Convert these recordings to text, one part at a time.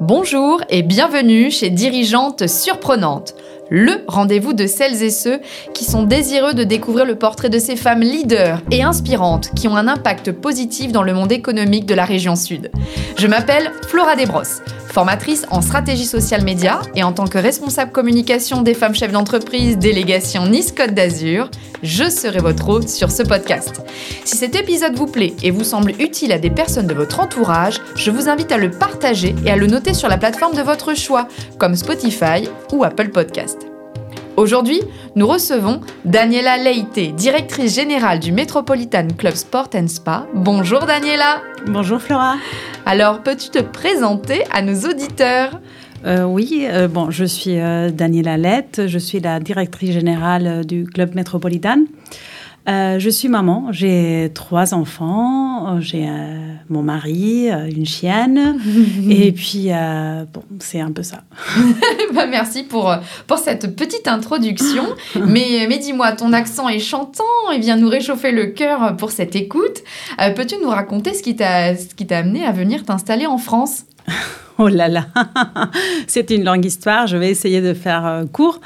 Bonjour et bienvenue chez Dirigeantes Surprenantes, le rendez-vous de celles et ceux qui sont désireux de découvrir le portrait de ces femmes leaders et inspirantes qui ont un impact positif dans le monde économique de la région sud. Je m'appelle Flora Desbrosses formatrice en stratégie sociale média et en tant que responsable communication des femmes chefs d'entreprise délégation Nice Côte d'Azur, je serai votre hôte sur ce podcast. Si cet épisode vous plaît et vous semble utile à des personnes de votre entourage, je vous invite à le partager et à le noter sur la plateforme de votre choix, comme Spotify ou Apple Podcast. Aujourd'hui, nous recevons Daniela Leite, directrice générale du Metropolitan Club Sport and Spa. Bonjour Daniela. Bonjour Flora. Alors, peux-tu te présenter à nos auditeurs? Euh, oui, euh, bon, je suis euh, Daniela je suis la directrice générale du Club Metropolitan. Euh, je suis maman, j'ai trois enfants, j'ai euh, mon mari, euh, une chienne, et puis bon, c'est un peu ça. bah, merci pour, pour cette petite introduction. mais mais dis-moi, ton accent est chantant et vient nous réchauffer le cœur pour cette écoute. Peux-tu nous raconter ce qui t'a amené à venir t'installer en France? Oh là là, c'est une longue histoire, je vais essayer de faire court.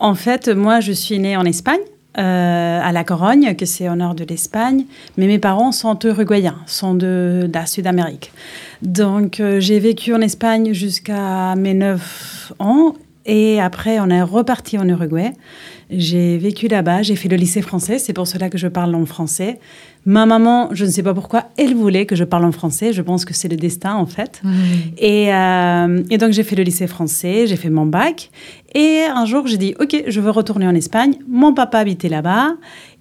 En fait, moi, je suis née en Espagne. Euh, à la Corogne, que c'est au nord de l'Espagne. Mais mes parents sont uruguayens, sont de, la Sud-Amérique. Donc euh, j'ai vécu en Espagne jusqu'à mes 9 ans. Et après, on est reparti en Uruguay. J'ai vécu là-bas, j'ai fait le lycée français, c'est pour cela que je parle en français. Ma maman, je ne sais pas pourquoi, elle voulait que je parle en français. Je pense que c'est le destin, en fait. Et, euh, et, donc, j'ai fait le lycée français, j'ai fait mon bac. Et un jour, j'ai dit, OK, je veux retourner en Espagne. Mon papa habitait là-bas.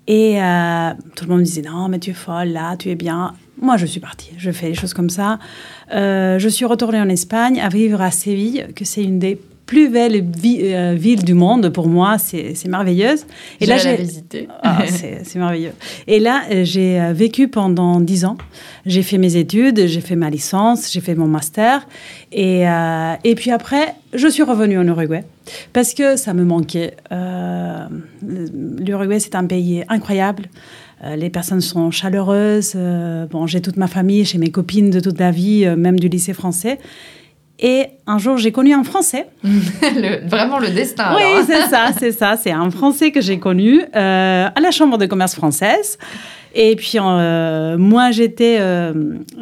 Et euh, tout le monde me disait, non, mais tu es folle, là, tu es bien. Moi, je suis partie. Je fais des choses comme ça. Euh, je suis retournée en Espagne à vivre à Séville, que c'est une des plus belle euh, ville du monde pour moi, c'est merveilleuse. Et là, j'ai visité. Ah, c'est merveilleux. Et là, euh, j'ai euh, vécu pendant dix ans. J'ai fait mes études, j'ai fait ma licence, j'ai fait mon master. Et, et puis après, je suis revenue en Uruguay parce que ça me manquait. L'Uruguay, c'est un pays incroyable. Les personnes sont chaleureuses. Bon, j'ai toute ma famille, j'ai mes copines de toute la vie, même du lycée français. Et un jour, j'ai connu un Français. vraiment le destin. Oui, c'est ça, c'est ça. C'est un Français que j'ai connu euh, à la Chambre de commerce française. Et puis, euh, moi, j'étais, euh,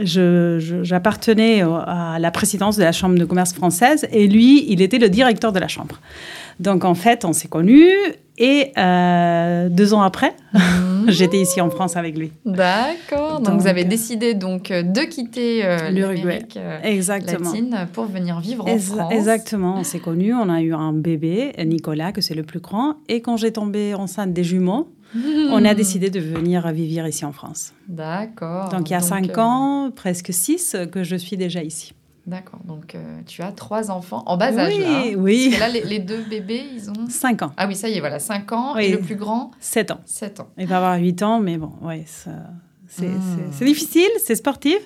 j'appartenais à la présidence de la Chambre de commerce française et lui, il était le directeur de la Chambre. Donc, en fait, on s'est connus et deux ans après, mmh. j'étais ici en France avec lui. D'accord. Donc, vous avez décidé donc de quitter l'Uruguay latine pour venir vivre en France. Exactement. On s'est connus. On a eu un bébé, Nicolas, que c'est le plus grand. Et quand j'ai tombé enceinte des jumeaux, on a décidé de venir vivre ici en France. D'accord. Donc il y a cinq euh, ans, presque six, que je suis déjà ici. D'accord. Donc euh, tu as trois enfants en bas âge. Oui, oui. Parce que là, les, deux bébés, ils ont. Cinq ans. Ah oui, ça y est, voilà, cinq ans. Et le plus grand Sept ans. Sept ans. Il va avoir huit ans, mais bon, ouais, hmm. c'est difficile, c'est sportif.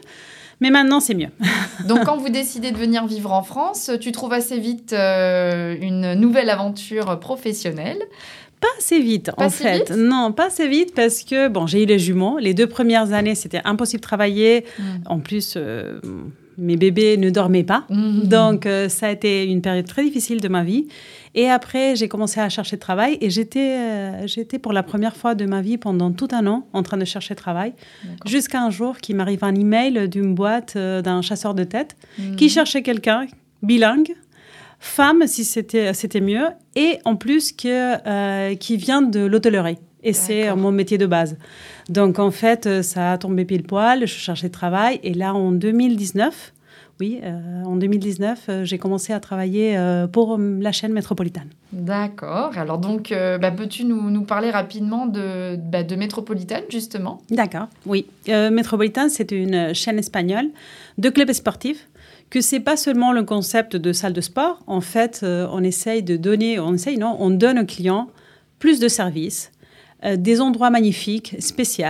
Mais maintenant, c'est mieux. Donc, quand vous décidez de venir vivre en France, tu trouves assez vite euh, une nouvelle aventure professionnelle. Pas assez vite, en fait. Non, pas assez vite parce que, bon, j'ai eu les jumeaux. Les deux premières années, c'était impossible de travailler. Hmm. En plus, euh, mes bébés ne dormaient pas. Hmm. Donc, euh, ça a été une période très difficile de ma vie. Et après, j'ai commencé à chercher travail et j'étais, euh, j'étais pour la première fois de ma vie pendant tout un an en train de chercher travail. Jusqu'à un jour qui m'arrive un email d'une boîte d'un chasseur de tête hmm. qui cherchait quelqu'un bilingue femme si c'était c'était mieux et en plus que euh, qui vient de l'hôtellerie et c'est mon métier de base. Donc en fait euh, ça a tombé pile poil, je cherchais travail et là en 2019 oui, euh, en 2019, j'ai commencé à travailler pour la chaîne métropolitaine. D'accord. Alors donc, bah, peux-tu nous, nous, parler rapidement de, bah, de Métropolitane, justement? D'accord, oui. Métropolitane, c'est une chaîne espagnole de clubs sportifs que c'est pas seulement le concept de salle de sport. En fait, euh, on essaye de donner, on essaye, non, on donne aux clients plus de services, euh, des endroits magnifiques, spéciaux.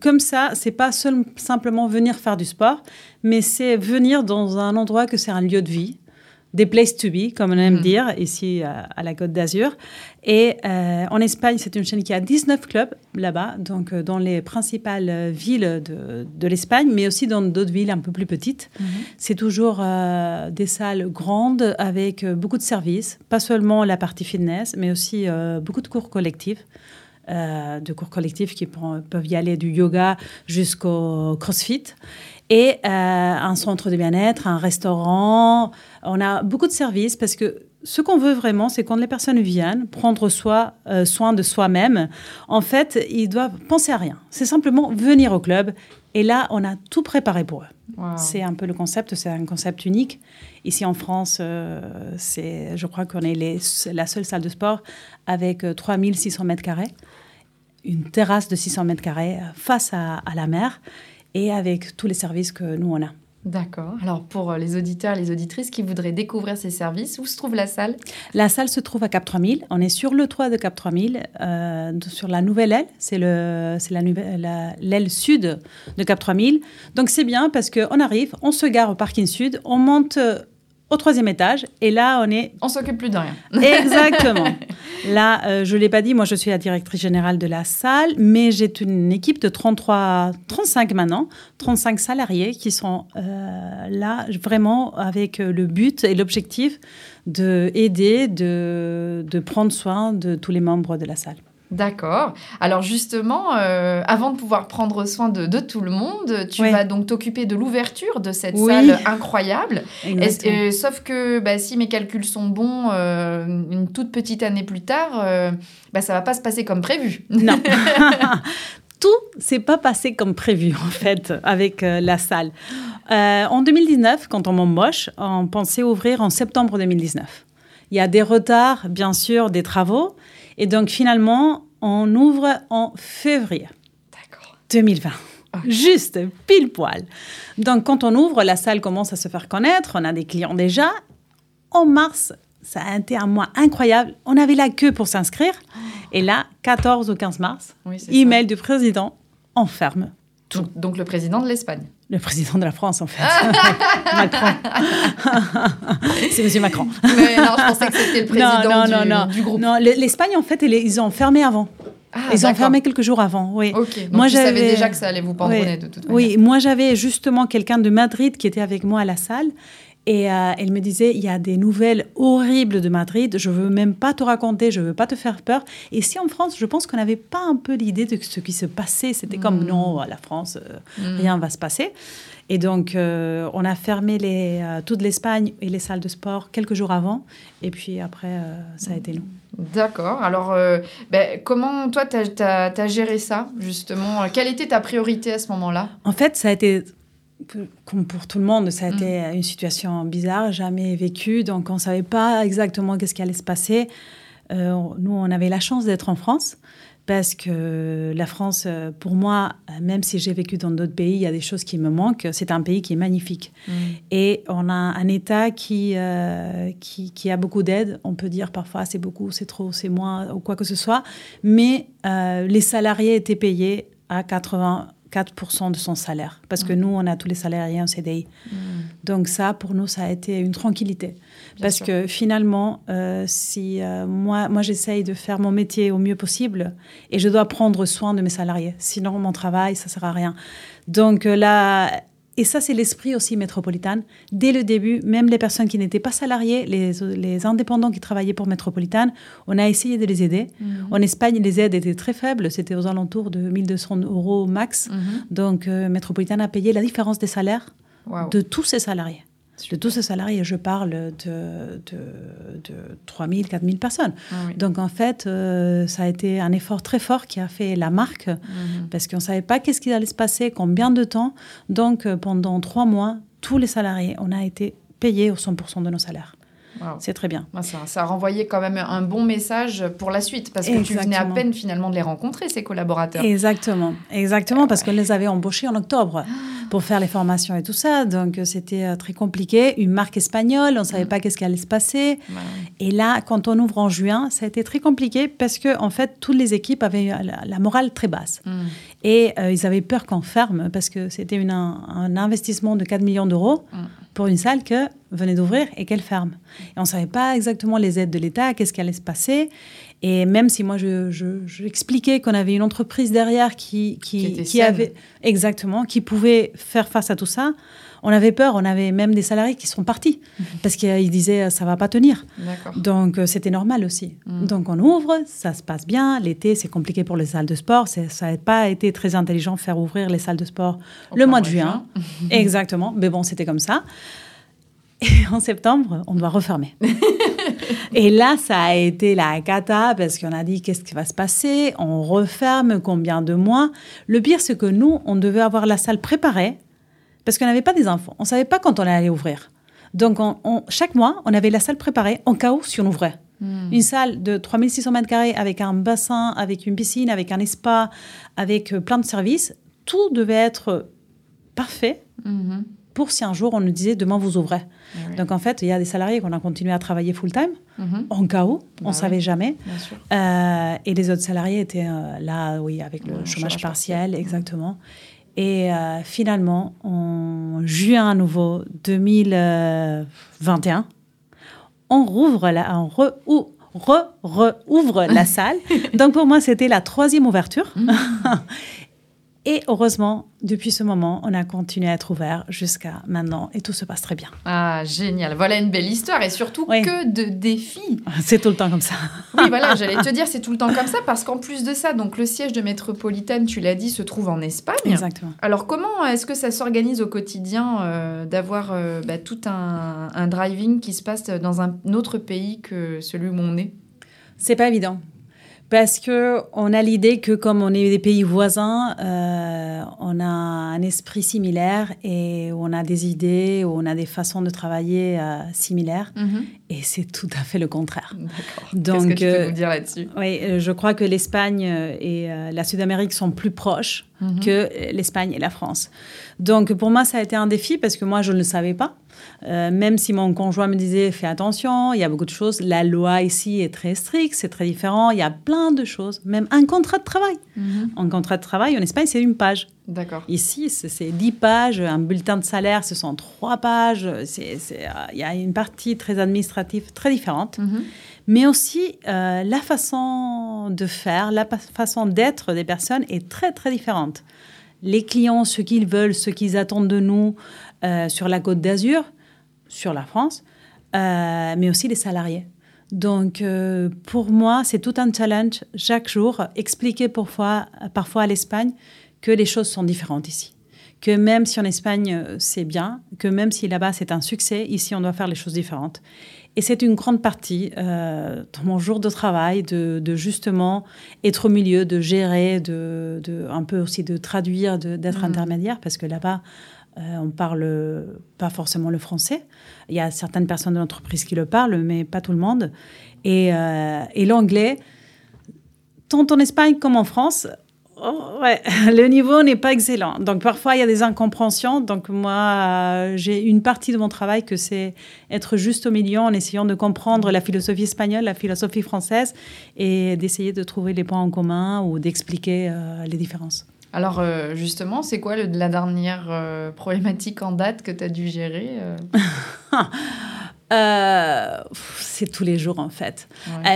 Comme ça, c'est pas simplement venir faire du sport, mais c'est venir dans un endroit que c'est un lieu de vie. des places to be, comme on aime Mm. dire, ici euh, à la Côte d'Azur. Et euh, en Espagne, c'est une chaîne qui a 19 clubs là-bas, donc euh, dans les principales villes de, de l'Espagne, mais aussi dans d'autres villes un peu plus petites. C'est toujours des salles grandes avec beaucoup de services, pas seulement la partie fitness, mais aussi beaucoup de cours collectifs. Euh, de cours collectifs qui peuvent y aller du yoga jusqu'au crossfit. Et euh, un centre de bien-être, un restaurant. On a beaucoup de services parce que ce qu'on veut vraiment, c'est quand les personnes viennent prendre euh, soin de soi-même, en fait, ils doivent penser à rien. C'est simplement venir au club. Et là, on a tout préparé pour eux. Wow. C'est un peu le concept, c'est un concept unique. Ici en France, euh, c'est, je crois qu'on est les- la seule salle de sport avec euh, 3600 mètres carrés, une terrasse de 600 mètres carrés euh, face à, à la mer et avec tous les services que nous on a. D'accord. Alors pour euh, les auditeurs et les auditrices qui voudraient découvrir ces services, où se trouve la salle? La salle se trouve à Cap 3000. On est sur le toit de Cap 3000, euh, sur la nouvelle aile. C'est le, c'est la l'aile sud de Cap 3000. Donc c'est bien parce qu'on arrive, on se gare au parking sud, on monte euh, au troisième étage et là on est On s'occupe plus de rien. Exactement. Là, euh, je ne l'ai pas dit, moi je suis la directrice générale de la salle, mais j'ai une équipe de 33, 35 maintenant, 35 salariés qui sont euh, là vraiment avec euh, le but et l'objectif de aider, de, de prendre soin de tous les membres de la salle. D'accord. Alors justement, euh, avant de pouvoir prendre soin de, de tout le monde, tu Oui. vas donc t'occuper de l'ouverture de cette Oui. salle incroyable. Euh, sauf que bah, si mes calculs sont bons, euh, une toute petite année plus tard, euh, bah, ça va pas se passer comme prévu. Non. Tout s'est pas passé comme prévu, en fait, avec euh, la salle. Euh, en 2019, quand on m'embauche, on pensait ouvrir en septembre 2019. Il y a des retards, bien sûr, des travaux. Et donc, finalement, on ouvre en février D'accord. 2020. Ok. Juste, pile poil. Donc, quand on ouvre, la salle commence à se faire connaître. On a des clients déjà. En mars, ça a été un mois incroyable. On avait la queue pour s'inscrire. Et là, 14 ou 15 mars, Oui, email du président, on ferme. Donc, donc le président de l'Espagne. Le président de la France, en fait. Macron. C'est Monsieur Macron. Mais non, je pensais que c'était le président non, non, du, non, du groupe. Non, le- l'Espagne, en fait, ils ont fermé avant. Ah, ils ont fermé quelques jours avant, oui. Ok, donc Moi, j'avais- déjà que ça allait vous pardonner Oui. de toute manière. Oui, moi j'avais justement quelqu'un de Madrid qui était avec moi à la salle et euh, elle me disait il y a des nouvelles horribles de Madrid, je veux même pas te raconter, je veux pas te faire peur. Et si en France, je pense qu'on n'avait pas un peu l'idée de ce qui se passait, c'était comme Mm. non, à la France, euh, Mm. rien va se passer. Et donc euh, on a fermé les, euh, toute l'Espagne et les salles de sport quelques jours avant et puis après ça a été nous. D'accord. Alors, ben, comment toi, tu as, géré ça, justement? Quelle était ta priorité à ce moment-là? En fait, ça a été, comme pour tout le monde, ça a Mm. été une situation bizarre, jamais vécue. Donc, on ne savait pas exactement qu'est-ce qui allait se passer. Euh, nous, on avait la chance d'être en France parce que la France, euh, pour moi, même si j'ai vécu dans d'autres pays, il y a des choses qui me manquent. C'est un pays qui est magnifique. Et on a un État qui, euh, qui, qui a beaucoup d'aide. On peut dire parfois c'est beaucoup, c'est trop, c'est moins, ou quoi que ce soit. Mais euh, les salariés étaient payés à 84% de son salaire. Parce que Mm. nous, on a tous les salariés en CDI. Donc ça, pour nous, ça a été une tranquillité. Bien Parce sûr. que finalement, euh, si euh, moi, moi j'essaye de faire mon métier au mieux possible et je dois prendre soin de mes salariés. Sinon, mon travail, ça sert à rien. Donc euh, là, et ça, c'est l'esprit aussi métropolitain. Dès le début, même les personnes qui n'étaient pas salariées, les, les indépendants qui travaillaient pour Métropolitane, on a essayé de les aider. Mhm. En Espagne, les aides étaient très faibles. C'était aux alentours de 1200 euros max. Mhm. Donc, euh, Métropolitane a payé la différence des salaires de tous ses salariés. De tous ces salariés, je parle de, de, de 3 000, 4 000 personnes. Ah oui. Donc en fait, euh, ça a été un effort très fort qui a fait la marque Mhm. parce qu'on ne savait pas qu'est-ce qui allait se passer, combien de temps. Donc euh, pendant trois mois, tous les salariés, on a été payés au 100% de nos salaires. C'est très bien. Ah, Ça, ça a renvoyé quand même un bon message pour la suite, parce que tu venais à peine finalement de les rencontrer, ces collaborateurs. Exactement, exactement, parce qu'on les avait embauchés en octobre pour faire les formations et tout ça. Donc euh, c'était euh, très compliqué. Une marque espagnole, on ne savait Mm. pas qu'est-ce qui allait se passer. Et là, quand on ouvre en juin, ça a été très compliqué parce que en fait, toutes les équipes avaient la, la morale très basse. Mhm. Et euh, ils avaient peur qu'on ferme parce que c'était un, investissement de 4 millions d'euros Mm. Pour une salle que venait d'ouvrir et qu'elle ferme. Et on ne savait pas exactement les aides de l'État, qu'est-ce qui allait se passer. Et même si moi, je, je, qu'on avait une entreprise derrière qui, qui, qui, avait exactement, qui pouvait faire face à tout ça, on avait peur. On avait même des salariés qui sont partis mhm. parce qu'ils disaient ça va pas tenir. Donc euh, c'était normal aussi. Mhm. Donc on ouvre, ça se passe bien. L'été, c'est compliqué pour les salles de sport. Ça n'a pas été très intelligent de faire ouvrir les salles de sport le mois de juin. exactement. Mais bon, c'était comme ça. Et en septembre, on doit refermer. Et là, ça a été la cata parce qu'on a dit qu'est-ce qui va se passer? On referme combien de mois? Le pire, c'est que nous, on devait avoir la salle préparée parce qu'on n'avait pas des infos. On ne savait pas quand on allait ouvrir. Donc, chaque mois, on avait la salle préparée en cas où si on ouvrait. Hmm. Une salle de 3600 mètres carrés avec un bassin, avec une piscine, avec un spa, avec euh, plein de services. Tout devait être parfait. Hmm pour si un jour on nous disait demain vous ouvrez. Ah Donc en fait, il y a des salariés qu'on a continué à travailler full time mhm. en cas où, on ne bah savait jamais. Euh, et les autres salariés étaient euh, là, oui, avec le chômage, partiel, exactement. Et euh, finalement, en juin à nouveau 2021, on rouvre la, on re, ou, re, la salle. Donc pour moi, c'était la troisième ouverture. Et heureusement, depuis ce moment, on a continué à être ouvert jusqu'à maintenant et tout se passe très bien. Ah, génial. Voilà une belle histoire et surtout que de défis. C'est tout le temps comme ça. oui, voilà, j'allais te dire, c'est tout le temps comme ça parce qu'en plus de ça, donc le siège de métropolitaine, tu l'as dit, se trouve en Espagne. Exactement. Alors, comment est-ce que ça s'organise au quotidien euh, d'avoir euh, bah, tout un, un driving qui se passe dans un autre pays que celui où on est? C'est pas évident parce que on a l'idée que comme on est des pays voisins, euh, on a un esprit similaire et on a des idées, on a des façons de travailler euh, similaires. Mhm. Et c'est tout à fait le contraire. D'accord. Qu'est-ce que tu peux nous dire là-dessus? Oui, euh, je crois que l'Espagne et la Sud-Amérique sont plus proches mhm. que l'Espagne et la France. Donc pour moi, ça a été un défi parce que moi, je ne le savais pas. Euh, même si mon conjoint me disait fais attention, il y a beaucoup de choses. La loi ici est très stricte, c'est très différent. Il y a plein de choses. Même un contrat de travail. Mhm. Un contrat de travail en Espagne, c'est une page. D'accord. Ici, c'est dix pages. Un bulletin de salaire, ce sont trois pages. Euh, il y a une partie très administrative très différente. Mhm. Mais aussi, euh, la façon de faire, la façon d'être des personnes est très, très différente. Les clients, ce qu'ils veulent, ce qu'ils attendent de nous, euh, sur la côte d'Azur, sur la France, euh, mais aussi les salariés. Donc, euh, pour moi, c'est tout un challenge chaque jour, expliquer parfois, parfois à l'Espagne que les choses sont différentes ici. Que même si en Espagne c'est bien, que même si là-bas c'est un succès, ici on doit faire les choses différentes. Et c'est une grande partie euh, dans mon jour de travail de, justement être au milieu, de gérer, de, un peu aussi de traduire, d'être mmh. intermédiaire, parce que là-bas, euh, on parle pas forcément le français. Il y a certaines personnes de l'entreprise qui le parlent, mais pas tout le monde. Et, euh, l'anglais, tant en Espagne comme en France, oh, le niveau n'est pas excellent. Donc parfois, il y a des incompréhensions. Donc moi, j'ai une partie de mon travail que c'est être juste au milieu en essayant de comprendre la philosophie espagnole, la philosophie française et d'essayer de trouver les points en commun ou d'expliquer euh, les différences. Alors euh, justement, c'est quoi la dernière euh, problématique en date que tu as dû gérer euh? C'est tous les jours en fait.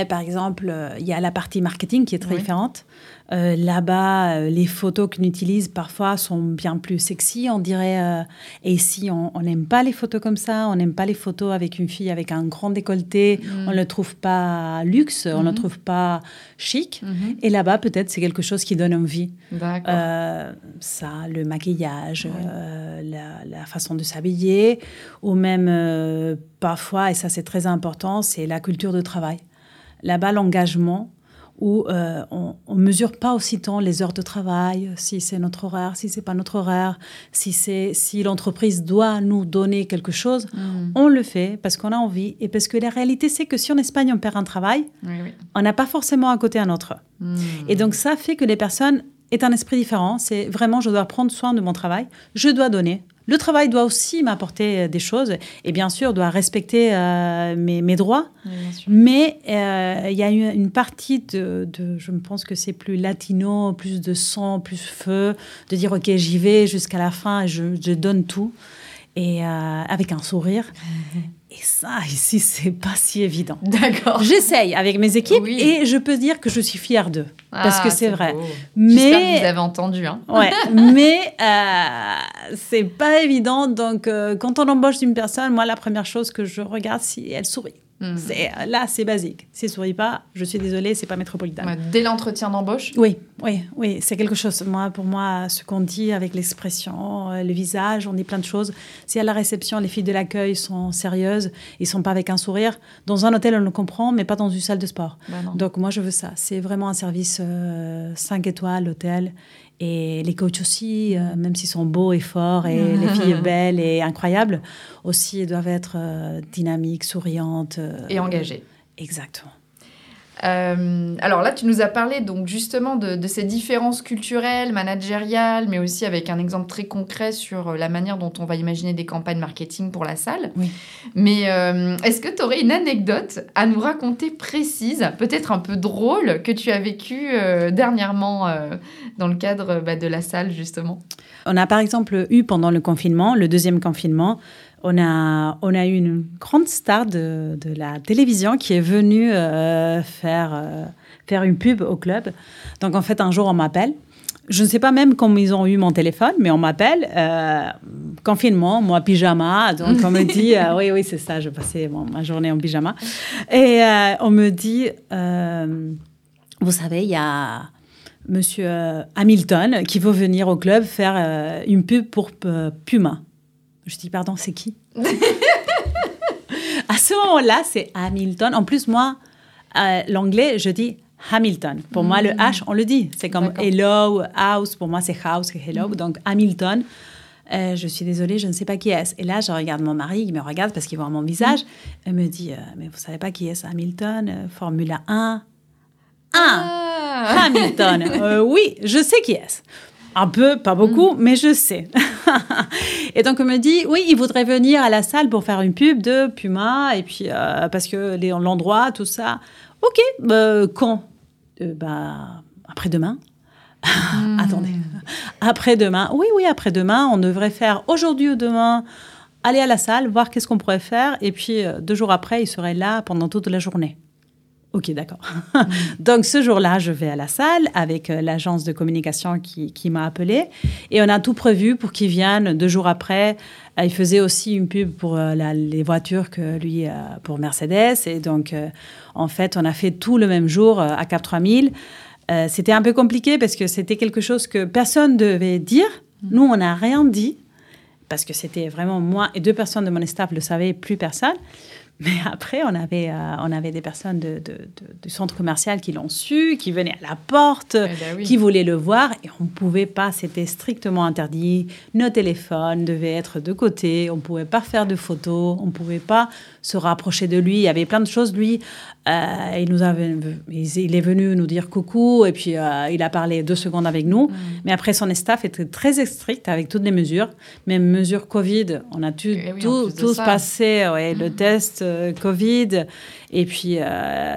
par exemple, il y a la partie marketing qui est très différente. Euh, là-bas, euh, les photos qu'on utilise parfois sont bien plus sexy, on dirait. Euh, et ici, on n'aime pas les photos comme ça. On n'aime pas les photos avec une fille avec un grand décolleté. Mm. On ne le trouve pas luxe, on ne le mm-hmm. trouve pas chic. Mm-hmm. Et là-bas, peut-être, c'est quelque chose qui donne envie. ça, le maquillage, la, la, façon de s'habiller, ou même parfois, et ça c'est très important, c'est la culture de travail. Là-bas, l'engagement où euh, on ne mesure pas aussitôt les heures de travail, si c'est notre horaire, si c'est pas notre horaire, si c'est si l'entreprise doit nous donner quelque chose, mm. on le fait parce qu'on a envie et parce que la réalité c'est que si en Espagne on perd un travail, on n'a pas forcément à côté un autre. Mm. Et donc ça fait que les personnes est un esprit différent. C'est vraiment je dois prendre soin de mon travail, je dois donner. Le travail doit aussi m'apporter euh, des choses et bien sûr doit respecter euh, mes, droits. mais euh, il y a une, partie de, je me pense que c'est plus latino, plus de sang, plus feu, de dire ok j'y vais jusqu'à la fin, je, je donne tout. et euh, avec un sourire. Et ça, ici, c'est pas si évident. D'accord. J'essaye avec mes équipes Oui. et je peux dire que je suis fière d'eux. parce Ah, que c'est vrai. beau. Mais- J'espère que vous avez entendu. Hein. Ouais, mais euh, c'est pas évident. Donc, euh, quand on embauche une personne, moi, la première chose que je regarde, si elle sourit. C'est, là, c'est basique. Si elle sourit pas, je suis désolée, c'est pas métropolitain. Ouais, Dès l'entretien d'embauche Oui, oui, oui, c'est quelque chose. Moi, pour moi, ce qu'on dit avec l'expression, euh, le visage, on dit plein de choses. Si à la réception, les filles de l'accueil sont sérieuses, ils sont pas avec un sourire. Dans un hôtel, on le comprend, mais pas dans une salle de sport. Bah. Donc moi, je veux ça. C'est vraiment un service 5 étoiles, hôtel. Et les coachs aussi, euh, même s'ils sont beaux et forts, et les filles belles et incroyables, aussi, elles doivent être euh, dynamiques, souriantes. euh, Et engagé. Exactement. Euh, alors là, tu nous as parlé donc justement de, de ces différences culturelles, managériales, mais aussi avec un exemple très concret sur euh, la manière dont on va imaginer des campagnes marketing pour la salle. Oui. Mais euh, est-ce que tu aurais une anecdote à nous raconter précise, peut-être un peu drôle, que tu as vécu euh, dernièrement dans le cadre bah, de la salle justement? On a par exemple eu pendant le confinement, le deuxième confinement, on a, on a eu une grande star de, de la télévision qui est venue euh, faire, euh, faire une pub au club. Donc en fait, un jour, on m'appelle. Je ne sais pas même comment ils ont eu mon téléphone, mais on m'appelle. euh, confinement, moi, pyjama. Donc on me dit, oui, oui, c'est ça, je passais ma journée en pyjama. Et on me dit, vous savez, il y a Monsieur Hamilton qui veut venir au club faire une pub pour Puma. Je dis, pardon, c'est qui? À ce moment-là, c'est Hamilton. En plus, moi, euh, l'anglais, je dis Hamilton. Pour moi, le H, on le dit. C'est comme hello, house. Pour moi, c'est house, hello. Donc, Hamilton. Euh, je suis désolée, je ne sais pas qui est. Et là, je regarde mon mari, il me regarde parce qu'il voit mon visage. Il me dit, euh, mais vous savez pas qui est Hamilton? Formule 1 Ah. Hamilton. Oui, je sais qui est. Un peu, pas beaucoup, mais je sais. et donc, on me dit, oui, il voudrait venir à la salle pour faire une pub de Puma, et puis, euh, parce que l'endroit, tout ça. Ok, euh, quand? Euh, bah, Après-demain. Attendez. Après-demain. Oui, oui, après-demain. On devrait faire aujourd'hui ou demain, aller à la salle, voir qu'est-ce qu'on pourrait faire, et puis euh, deux jours après, il serait là pendant toute la journée. Ok, d'accord. Donc ce jour-là, je vais à la salle avec euh, l'agence de communication qui, m'a appelé et on a tout prévu pour qu'il vienne deux jours après. Euh, il faisait aussi une pub pour euh, les voitures que lui, pour Mercedes. Et donc, en fait, on a fait tout le même jour à Cap 3000. Euh, c'était un peu compliqué parce que c'était quelque chose que personne devait dire. Nous, on n'a rien dit parce que c'était vraiment moi et deux personnes de mon staff le savaient, plus personne. Mais après, on avait, euh, on avait des personnes de, de- de- du centre commercial qui l'ont su, qui venaient à la porte, Eh ben oui. qui voulaient le voir, et on ne pouvait pas, c'était strictement interdit. Nos téléphones devaient être de côté, on ne pouvait pas faire de photos, on ne pouvait pas se rapprocher de lui. Il y avait plein de choses. Lui, euh, il, nous avait, il est venu nous dire coucou, et puis euh, il a parlé deux secondes avec nous. Mm. Mais après, son staff était très strict avec toutes les mesures, même mesures Covid. On a Eh oui, tout, tous ça. passé le test euh, Covid. Et puis,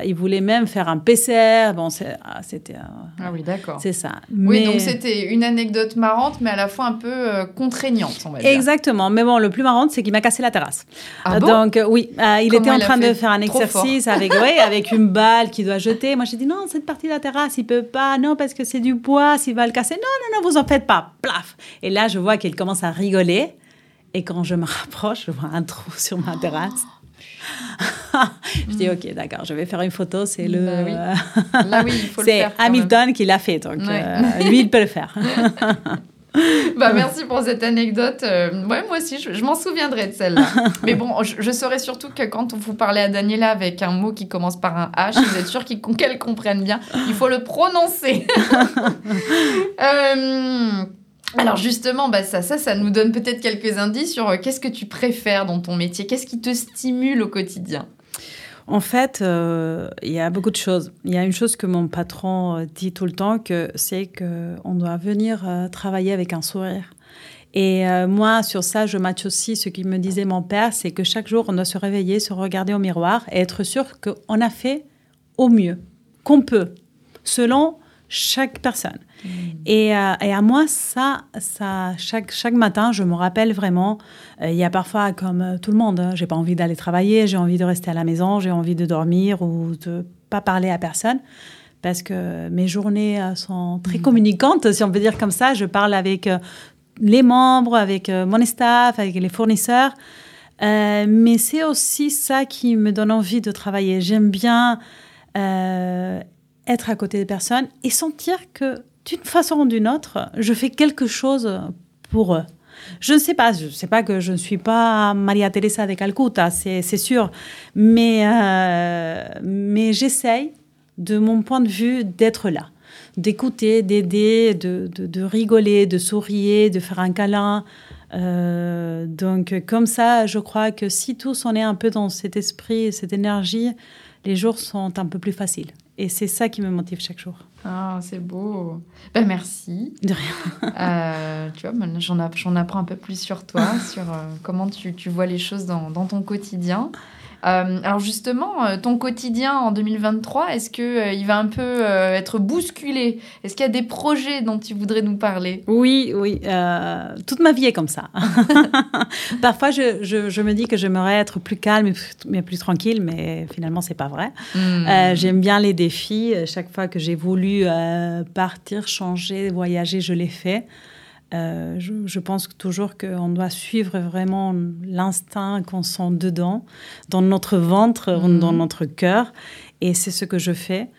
il voulait même faire un PCR. Bon, ah, c'était. Ah oui, d'accord. c'est ça. Oui, Mais- donc c'était une anecdote marrante, mais à la fois un peu contraignante, on va dire. Exactement. Mais bon, le plus marrant, c'est qu'il m'a cassé la terrasse. Ah bon? Donc, oui, il Comment était en train de faire un exercice avec, ouais, avec une balle qu'il doit jeter. Moi, j'ai dit non, cette partie de la terrasse, il peut pas. Non, parce que c'est du bois, s'il va le casser. Non, non, non, vous en faites pas. Plaf. Et là, je vois qu'il commence à rigoler. Et quand je me rapproche, je vois un trou sur ma terrasse. je dis, ok, d'accord, je vais faire une photo. C'est le. Bah oui. Là, oui, il faut le faire. même. Hamilton qui l'a fait. Donc, Ouais. euh, lui, il peut le faire. Bah, merci pour cette anecdote. Euh, ouais, moi aussi, je, je m'en souviendrai de celle-là. Mais bon, je, je saurais surtout que quand vous parlez à Daniela avec un mot qui commence par un H, vous êtes sûr qu'elle comprenne bien, il faut le prononcer. Euh, alors justement, bah ça, ça, ça nous donne peut-être quelques indices sur euh, qu'est-ce que tu préfères dans ton métier, qu'est-ce qui te stimule au quotidien? En fait, euh, il y a beaucoup de choses. Il y a une chose que mon patron euh, dit tout le temps, que c'est qu'on doit venir euh, travailler avec un sourire. Et moi, sur ça, je match aussi ce qu'il me disait mon père, c'est que chaque jour, on doit se réveiller, se regarder au miroir et être sûr qu'on a fait au mieux, qu'on peut, selon chaque personne. Et, euh, et, à moi, ça, ça chaque, chaque matin, je me rappelle vraiment, euh, il y a parfois, comme euh, tout le monde, hein, j'ai pas envie d'aller travailler, j'ai envie de rester à la maison, j'ai envie de dormir ou de pas parler à personne. Parce que mes journées sont très mm. communicantes, si on peut dire comme ça. Je parle avec les membres, avec mon staff, avec les fournisseurs. mais c'est aussi ça qui me donne envie de travailler. J'aime bien être à côté des personnes et sentir que d'une façon ou d'une autre, je fais quelque chose pour eux. Je ne sais pas, je ne sais pas que je ne suis pas Maria Teresa de Calcutta, c'est sûr, mais, euh, mais j'essaye, de mon point de vue, d'être là, d'écouter, d'aider, de, de, rigoler, de sourire, de faire un câlin. Euh, donc comme ça, je crois que si tous on est un peu dans cet esprit, cette énergie, les jours sont un peu plus faciles. Et c'est ça qui me motive chaque jour. Ah, c'est beau. Ben, merci. De rien. Euh, tu vois, j'en apprends un peu plus sur toi, sur euh, comment tu, tu, vois les choses dans, dans ton quotidien. Euh, alors justement, euh, ton quotidien en 2023, est-ce que euh, il va un peu être bousculé? Est-ce qu'il y a des projets dont tu voudrais nous parler? Oui, oui. toute ma vie est comme ça. Parfois, je, je, me dis que j'aimerais être plus calme mais plus tranquille, mais finalement, c'est pas vrai. Hmm. J'aime bien les défis. Chaque fois que j'ai voulu partir, changer, voyager, je l'ai fait. Euh, je, pense toujours qu'on doit suivre vraiment l'instinct qu'on sent dedans, dans notre ventre, mhm. dans notre cœur. Et c'est ce que je fais.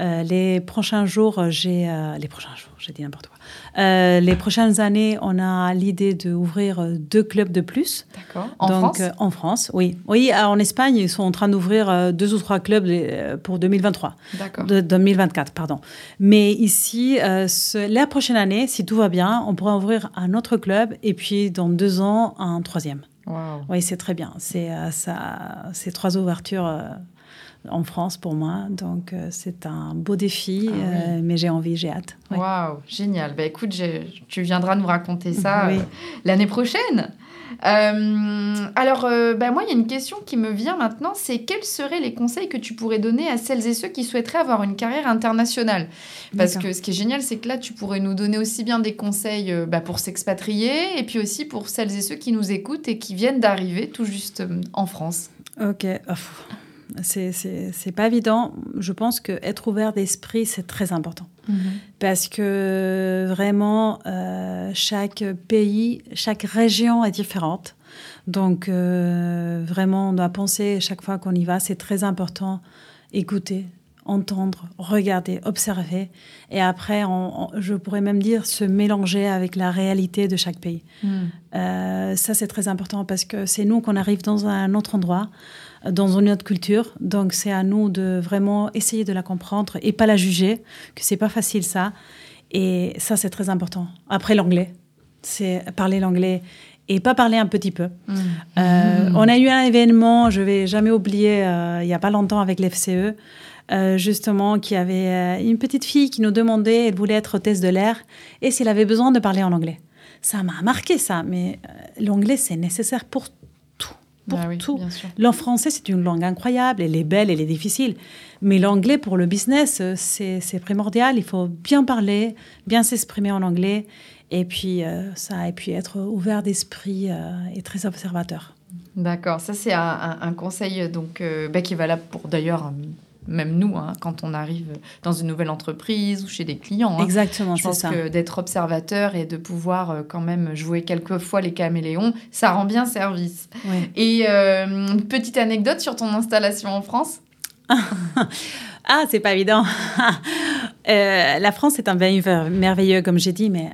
Euh, les prochains jours, j'ai... Euh, les prochains jours, j'ai dit n'importe quoi. Euh, les prochaines années, on a l'idée d'ouvrir deux clubs de plus. D'accord. En Donc, France? En France, oui. Oui, en Espagne, ils sont en train d'ouvrir deux ou trois clubs pour 2023. D'accord. De, 2024, pardon. Mais ici, la prochaine année, si tout va bien, on pourra ouvrir un autre club et puis dans deux ans, un troisième. Wow. Oui, c'est très bien. C'est ça, ces trois ouvertures en France pour moi. Donc, euh, c'est un beau défi, ah euh, mais j'ai envie, j'ai hâte. Waouh, génial. Bah, écoute, tu viendras nous raconter ça euh, l'année prochaine. alors, bah, moi, il y a une question qui me vient maintenant, c'est quels seraient les conseils que tu pourrais donner à celles et ceux qui souhaiteraient avoir une carrière internationale? Parce que ce qui est génial, c'est que là, tu pourrais nous donner aussi bien des conseils bah, pour s'expatrier, et puis aussi pour celles et ceux qui nous écoutent et qui viennent d'arriver tout juste en France. Ok. Oh, c'est pas évident. Je pense que être ouvert d'esprit, c'est très important. Mhm. Parce que vraiment, euh, chaque pays, chaque région est différente. Donc, euh, vraiment, on doit penser chaque fois qu'on y va, c'est très important. Écouter, entendre, regarder, observer. Et après, je pourrais même dire se mélanger avec la réalité de chaque pays. Mhm. Euh, ça, c'est très important parce que c'est nous qu'on arrive dans un autre endroit dans une autre culture. Donc c'est à nous de vraiment essayer de la comprendre et pas la juger, que c'est pas facile ça. Et ça c'est très important. Après l'anglais, c'est parler l'anglais et pas parler un petit peu. Mmh. Euh, on a eu un événement, je vais jamais oublier, euh, il y a pas longtemps avec l'FCE. Euh, justement, qui avait une petite fille qui nous demandait, elle voulait être hôtesse de l'air, et s'il avait besoin de parler en anglais. Ça m'a marqué ça, mais l'anglais c'est nécessaire pour pour ah tout. Le français, c'est une langue incroyable, elle est belle, elle est difficile. Mais l'anglais, pour le business, euh, c'est primordial. Il faut bien parler, bien s'exprimer en anglais, et puis, euh, ça, et puis être ouvert d'esprit euh, et très observateur. D'accord, ça c'est un, conseil donc, bah, qui est valable pour d'ailleurs même nous, hein, quand on arrive dans une nouvelle entreprise ou chez des clients. Hein. Exactement, c'est ça. Je pense que d'être observateur et de pouvoir euh, quand même jouer quelquefois les caméléons, ça rend bien service. Et euh, une petite anecdote sur ton installation en France Ah, c'est pas évident. Euh, la France est un pays merveilleux, comme j'ai dit, mais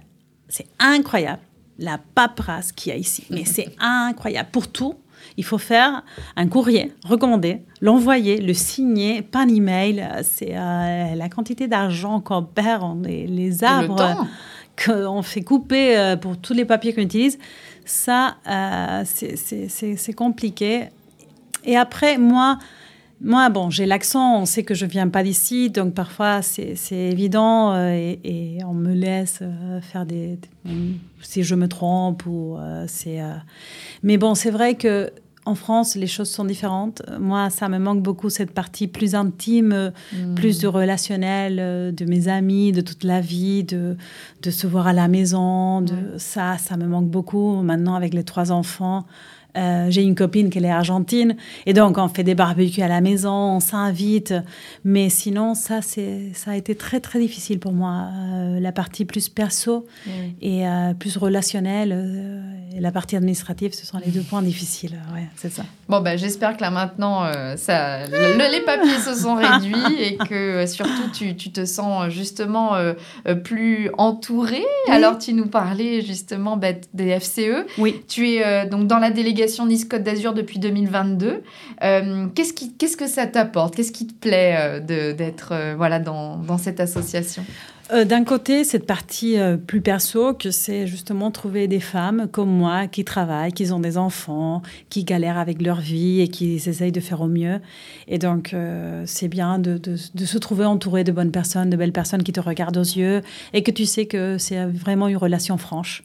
c'est incroyable la paperasse qu'il y a ici. Mais c'est incroyable pour tout il faut faire un courrier recommandé, l'envoyer, le signer, pas un email. C'est euh, la quantité d'argent qu'on perd, les, les arbres qu'on fait couper euh, pour tous les papiers qu'on utilise. Ça, euh, c'est compliqué. Et après, moi, moi, bon, j'ai l'accent, on sait que je viens pas d'ici, donc parfois c'est évident et, on me laisse faire des, si je me trompe ou c'est. mais bon, c'est vrai que en France, les choses sont différentes. Moi, ça me manque beaucoup cette partie plus intime, mm. plus de relationnel, euh, de mes amis, de toute la vie, de, de se voir à la maison. De, Ça, ça me manque beaucoup. Maintenant, avec les trois enfants, euh, j'ai une copine qui est argentine et donc on fait des barbecues à la maison, on s'invite. Mais sinon, ça, c'est, ça a été très très difficile pour moi. Euh, la partie plus perso et euh, plus relationnelle et la partie administrative, ce sont les deux points difficiles. Ouais, c'est ça. Bon, ben, j'espère que là maintenant, ça, les papiers se sont réduits et que surtout tu, tu, te sens justement plus entouré. Alors, tu nous parlais justement bah, des FCE. Oui. Tu es donc dans la délégation Nice Côte d'Azur depuis 2022. Euh, qu'est-ce, que ça t'apporte? Qu'est-ce qui te plaît euh, d'être euh, voilà, dans, dans, cette association? D'un côté, cette partie plus perso, que c'est justement trouver des femmes comme moi qui travaillent, qui ont des enfants, qui galèrent avec leur vie et qui essayent de faire au mieux. Et donc, c'est bien de, de, de, se trouver entouré de bonnes personnes, de belles personnes qui te regardent aux yeux et que tu sais que c'est vraiment une relation franche.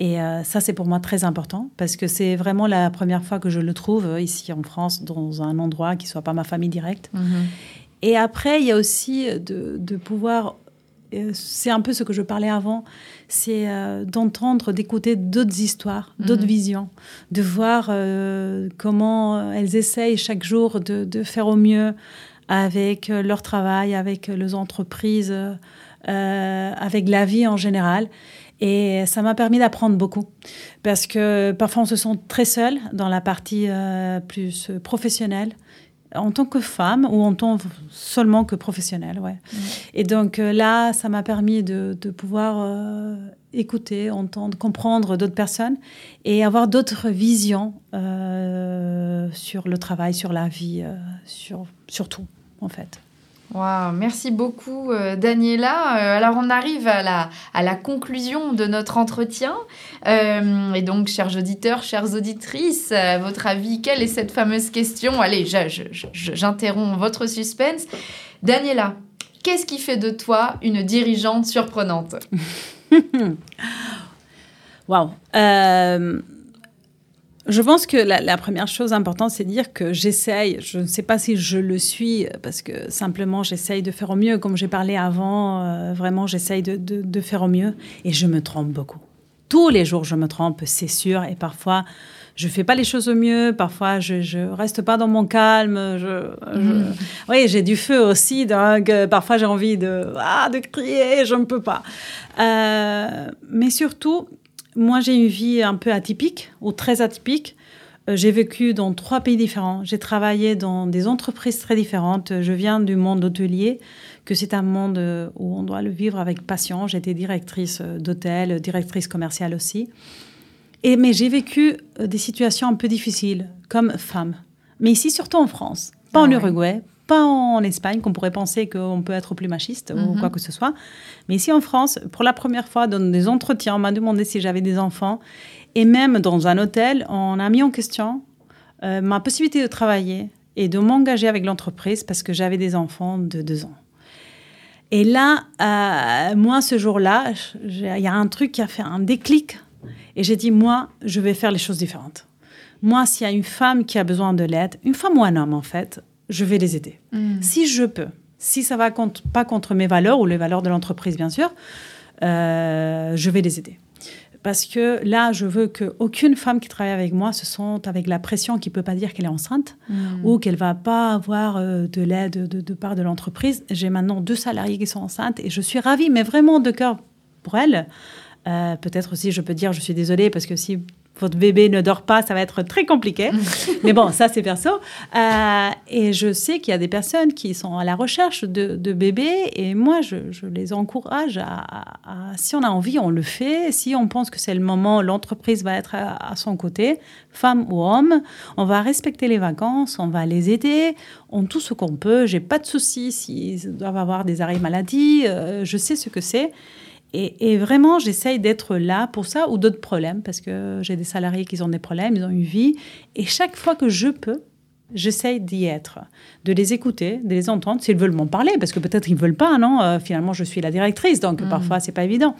Et euh, ça, c'est pour moi très important parce que c'est vraiment la première fois que je le trouve euh, ici en France, dans un endroit qui soit pas ma famille directe. Mhm. Et après, il y a aussi de, de pouvoir. Euh, c'est un peu ce que je parlais avant, c'est d'entendre, d'écouter d'autres histoires, mhm. d'autres visions, de voir comment elles essayent chaque jour de, de, faire au mieux avec leur travail, avec les entreprises, avec la vie en général. Et ça m'a permis d'apprendre beaucoup. Parce que parfois, on se sent très seul dans la partie euh, plus professionnelle, en tant que femme ou en tant seulement que professionnelle. Ouais. Et donc euh, là, ça m'a permis de, de pouvoir euh, écouter, entendre, comprendre d'autres personnes et avoir d'autres visions sur le travail, sur la vie, sur, sur tout, en fait merci beaucoup euh, Daniela. Euh, alors on arrive à la, à la conclusion de notre entretien. Euh, et donc, chers auditeurs, chères auditrices, à votre avis, quelle est cette fameuse question? Allez, j'interromps votre suspense. Daniela, qu'est-ce qui fait de toi une dirigeante surprenante? Waouh je pense que la, première chose importante, c'est de dire que j'essaye, je ne sais pas si je le suis, parce que simplement j'essaye de faire au mieux, comme j'ai parlé avant, euh, vraiment j'essaye de, de, faire au mieux, et je me trompe beaucoup. Tous les jours, je me trompe, c'est sûr, et parfois, je fais pas les choses au mieux, parfois, je, je reste pas dans mon calme, je, mm. oui, j'ai du feu aussi, donc parfois j'ai envie de, ah, de crier, je ne peux pas. Euh, mais surtout, moi, j'ai une vie un peu atypique ou très atypique. Euh, j'ai vécu dans trois pays différents. J'ai travaillé dans des entreprises très différentes. Je viens du monde hôtelier, que c'est un monde euh, où on doit le vivre avec passion. J'étais directrice euh, d'hôtel, directrice commerciale aussi. Et, mais j'ai vécu des situations un peu difficiles comme femme. Mais ici, surtout en France. Pas en ah Uruguay, pas en Espagne, qu'on pourrait penser qu'on peut être plus machiste ou mhm. quoi que ce soit. Mais ici en France, pour la première fois, dans des entretiens, on m'a demandé si j'avais des enfants. Et même dans un hôtel, on a mis en question euh, ma possibilité de travailler et de m'engager avec l'entreprise parce que j'avais des enfants de deux ans. Et là, euh, moi, ce jour-là, il y a un truc qui a fait un déclic. Et j'ai dit, moi, je vais faire les choses différentes. Moi, s'il y a une femme qui a besoin de l'aide, une femme ou un homme en fait, je vais les aider. Mm. Si je peux, si ça va pas contre mes valeurs ou les valeurs de l'entreprise, bien sûr, euh, je vais les aider. Parce que là, je veux qu'aucune femme qui travaille avec moi se sente avec la pression qui ne peut pas dire qu'elle est enceinte mm. ou qu'elle va pas avoir euh, de l'aide de, part de l'entreprise. J'ai maintenant deux salariés qui sont enceintes et je suis ravie, mais vraiment de cœur pour elles. Euh, peut-être aussi, je peux dire, je suis désolée parce que si votre bébé ne dort pas, ça va être très compliqué. Mais bon, ça, c'est perso. Euh, et je sais qu'il y a des personnes qui sont à la recherche de, bébés. Et moi, je, les encourage à, si on a envie, on le fait. Si on pense que c'est le moment, l'entreprise va être à, son côté, femme ou homme. On va respecter les vacances, on va les aider. On tout ce qu'on peut. J'ai pas de soucis s'ils doivent avoir des arrêts maladie. Euh, je sais ce que c'est. Et, vraiment, j'essaye d'être là pour ça ou d'autres problèmes, parce que j'ai des salariés qui ont des problèmes, ils ont une vie. Et chaque fois que je peux, j'essaye d'y être, de les écouter, de les entendre, s'ils veulent m'en parler, parce que peut-être ils ne veulent pas, non euh, Finalement, je suis la directrice, donc parfois, mm. parfois, c'est pas évident.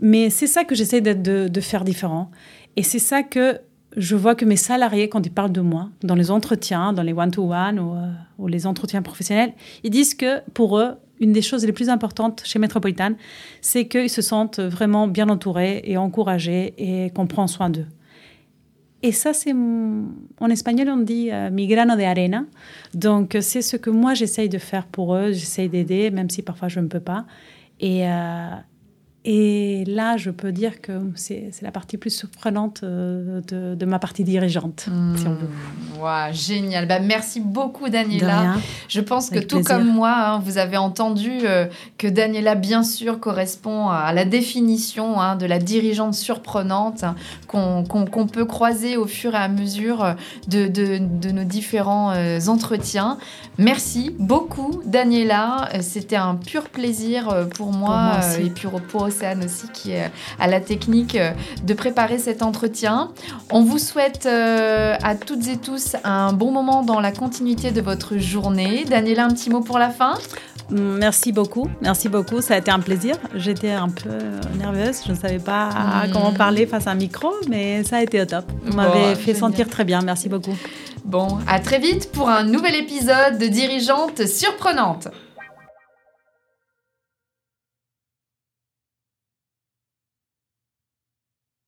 Mais c'est ça que j'essaie de, de, faire différent. Et c'est ça que je vois que mes salariés, quand ils parlent de moi, dans les entretiens, dans les one-to-one ou, euh, ou, les entretiens professionnels, ils disent que pour eux, une des choses les plus importantes chez Metropolitan, c'est qu'ils se sentent vraiment bien entourés et encouragés et qu'on prend soin d'eux. Et ça, c'est en espagnol, on dit euh, mi grano de arena. Donc, c'est ce que moi, j'essaye de faire pour eux. J'essaye d'aider, même si parfois je ne peux pas. Et, euh, et là, je peux dire que c'est la partie plus surprenante euh, de, de, ma partie dirigeante, mmh. si on veut. Wow, génial. Bah, merci beaucoup, Daniela. Je pense que tout comme moi, hein, vous avez entendu euh, que Daniela, bien sûr, correspond à la définition hein, de la dirigeante surprenante hein, qu'on peut croiser au fur et à mesure de, de, de nos différents euh, entretiens. Merci beaucoup, Daniela. C'était un pur plaisir pour moi, pour moi et pour, pour Océane aussi qui est à la technique euh, de préparer cet entretien. On vous souhaite euh, à toutes et tous un bon moment dans la continuité de votre journée. Daniela, un petit mot pour la fin? Merci beaucoup, merci beaucoup. Ça a été un plaisir. J'étais un peu nerveuse, je ne savais pas hmm. comment parler face à un micro, mais ça a été au top. Vous m'avez fait sentir très bien. Merci beaucoup. Bon, à très vite pour un nouvel épisode de Dirigeante surprenante.